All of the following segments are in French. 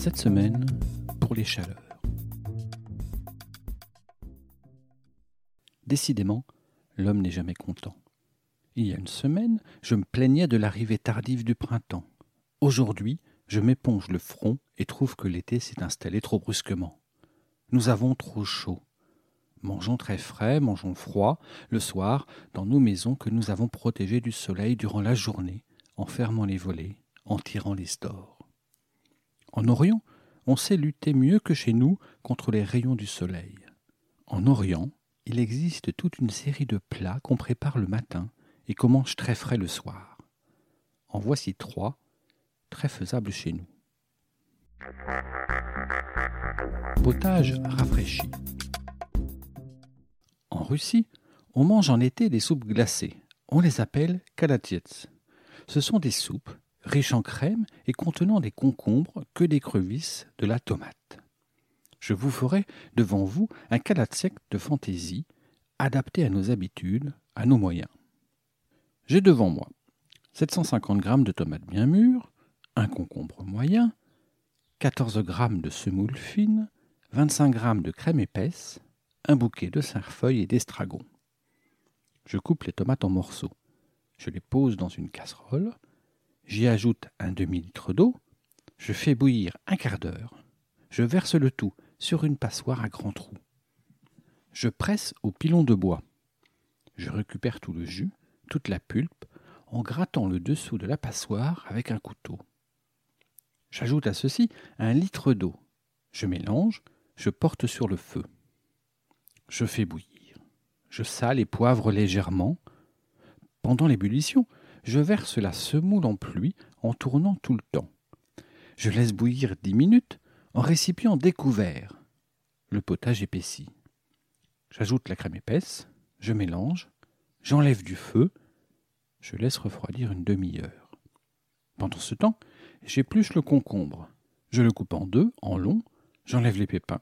Cette semaine, pour les chaleurs. Décidément, l'homme n'est jamais content. Il y a une semaine, je me plaignais de l'arrivée tardive du printemps. Aujourd'hui, je m'éponge le front et trouve que l'été s'est installé trop brusquement. Nous avons trop chaud. Mangeons très frais, mangeons froid, le soir, dans nos maisons que nous avons protégées du soleil durant la journée, en fermant les volets, en tirant les stores. En Orient, on sait lutter mieux que chez nous contre les rayons du soleil. En Orient, il existe toute une série de plats qu'on prépare le matin et qu'on mange très frais le soir. En voici trois, très faisables chez nous. Potage rafraîchi. En Russie, on mange en été des soupes glacées. On les appelle kalatiets. Ce sont des soupes riches en crème et contenant des concombres, que d'écrevisses, de la tomate je vous ferai devant vous un sec de fantaisie, adapté à nos habitudes, à nos moyens. J'ai devant moi 750 g de tomates bien mûres, un concombre moyen, 14 g de semoule fine, 25 g de crème épaisse, un bouquet de cinq-feuilles et d'estragon. Je coupe les tomates en morceaux. Je les pose dans une casserole. J'y ajoute un demi-litre d'eau. Je fais bouillir un quart d'heure. Je verse le tout sur une passoire à grands trous. Je presse au pilon de bois. Je récupère tout le jus, toute la pulpe, en grattant le dessous de la passoire avec un couteau. J'ajoute à ceci un litre d'eau. Je mélange, je porte sur le feu. Je fais bouillir. Je sale et poivre légèrement. Pendant l'ébullition, je verse la semoule en pluie en tournant tout le temps. Je laisse bouillir dix minutes, en récipient découvert. Le potage épaissi. J'ajoute la crème épaisse, je mélange, j'enlève du feu, je laisse refroidir une demi-heure. Pendant ce temps, j'épluche le concombre. Je le coupe en deux, en long, j'enlève les pépins.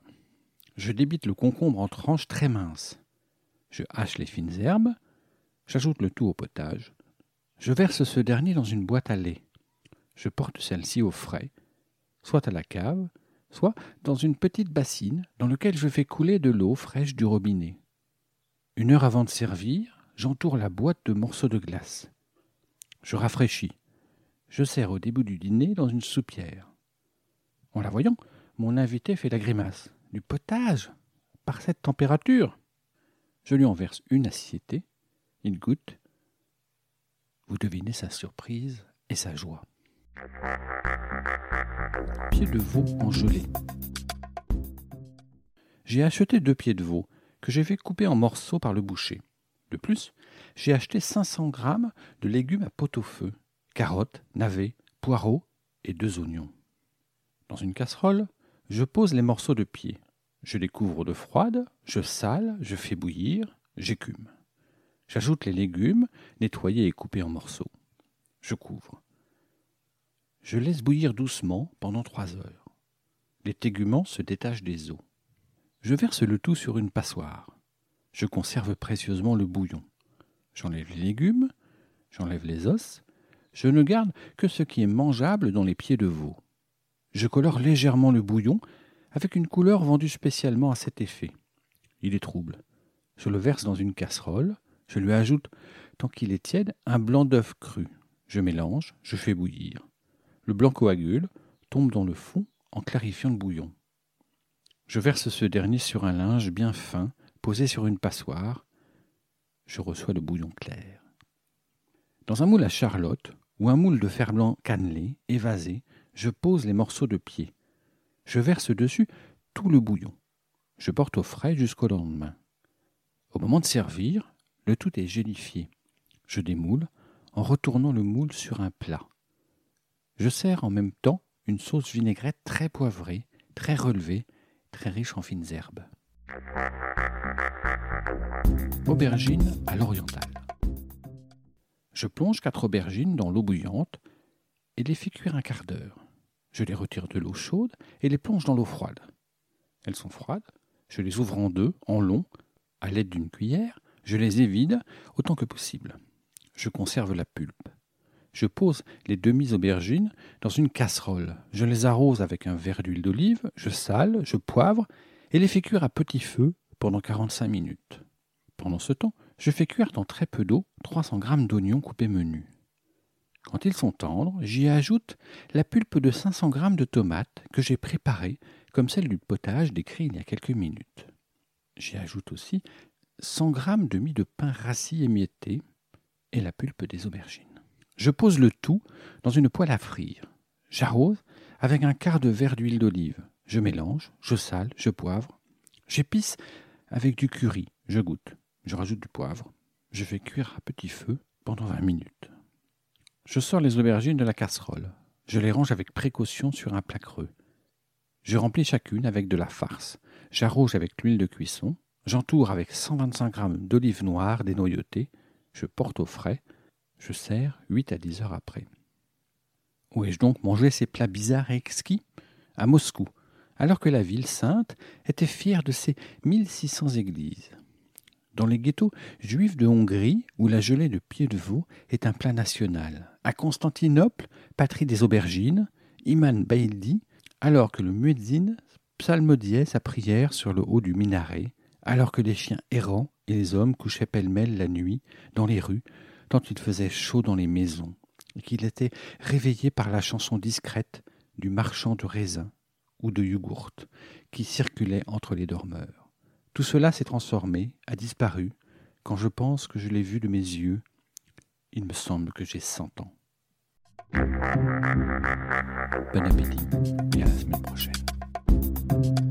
Je débite le concombre en tranches très minces. Je hache les fines herbes, j'ajoute le tout au potage. Je verse ce dernier dans une boîte à lait. Je porte celle-ci au frais, soit à la cave, soit dans une petite bassine dans laquelle je fais couler de l'eau fraîche du robinet. Une heure avant de servir, j'entoure la boîte de morceaux de glace. Je rafraîchis. Je sers au début du dîner dans une soupière. En la voyant, mon invité fait la grimace. Du potage Par cette température Je lui en verse une assiette. Il goûte. Vous devinez sa surprise et sa joie. Pieds de veau en gelée. J'ai acheté deux pieds de veau que j'ai fait couper en morceaux par le boucher. De plus, j'ai acheté 500 grammes de légumes à pot-au-feu, carottes, navets, poireaux et deux oignons. Dans une casserole, je pose les morceaux de pied. Je les couvre de froide, je sale, je fais bouillir, j'écume. J'ajoute les légumes, nettoyés et coupés en morceaux. Je couvre. Je laisse bouillir doucement pendant trois heures. Les téguments se détachent des os. Je verse le tout sur une passoire. Je conserve précieusement le bouillon. J'enlève les légumes, j'enlève les os, je ne garde que ce qui est mangeable dans les pieds de veau. Je colore légèrement le bouillon avec une couleur vendue spécialement à cet effet. Il est trouble. Je le verse dans une casserole, je lui ajoute, tant qu'il est tiède, un blanc d'œuf cru. Je mélange, je fais bouillir. Le blanc coagule, tombe dans le fond en clarifiant le bouillon. Je verse ce dernier sur un linge bien fin, posé sur une passoire. Je reçois le bouillon clair. Dans un moule à charlotte ou un moule de fer blanc cannelé, évasé, je pose les morceaux de pied. Je verse dessus tout le bouillon. Je porte au frais jusqu'au lendemain. Au moment de servir, le tout est gélifié. Je démoule en retournant le moule sur un plat. Je sers en même temps une sauce vinaigrette très poivrée, très relevée, très riche en fines herbes. Aubergines à l'orientale. Je plonge quatre aubergines dans l'eau bouillante et les fais cuire un quart d'heure. Je les retire de l'eau chaude et les plonge dans l'eau froide. Elles sont froides, je les ouvre en deux, en long, à l'aide d'une cuillère, je les évide autant que possible. Je conserve la pulpe. Je pose les demi-aubergines dans une casserole. Je les arrose avec un verre d'huile d'olive, je sale, je poivre et les fais cuire à petit feu pendant 45 minutes. Pendant ce temps, je fais cuire dans très peu d'eau 300 g d'oignons coupés menus. Quand ils sont tendres, j'y ajoute la pulpe de 500 g de tomates que j'ai préparée comme celle du potage décrit il y a quelques minutes. J'y ajoute aussi 100 g de mie de pain rassis émietté et la pulpe des aubergines. Je pose le tout dans une poêle à frire. J'arrose avec un quart de verre d'huile d'olive. Je mélange, je sale, je poivre. J'épice avec du curry. Je goûte. Je rajoute du poivre. Je fais cuire à petit feu pendant 20 minutes. Je sors les aubergines de la casserole. Je les range avec précaution sur un plat creux. Je remplis chacune avec de la farce. J'arrose avec l'huile de cuisson. J'entoure avec 125 g d'olives noires dénoyautées. Je porte au frais. Je sers 8 à 10 heures après. Où ai-je donc mangé ces plats bizarres et exquis? À Moscou, alors que la ville sainte était fière de ses 1600 églises. Dans les ghettos juifs de Hongrie, où la gelée de pied de veau est un plat national. À Constantinople, patrie des aubergines, Iman Baildi, alors que le muezzin psalmodiait sa prière sur le haut du minaret, alors que les chiens errants et les hommes couchaient pêle-mêle la nuit dans les rues, tant il faisait chaud dans les maisons, et qu'il était réveillé par la chanson discrète du marchand de raisins ou de yogourt qui circulait entre les dormeurs. Tout cela s'est transformé, a disparu, quand je pense que je l'ai vu de mes yeux. Il me semble que j'ai cent ans. Bon appétit et à la semaine prochaine.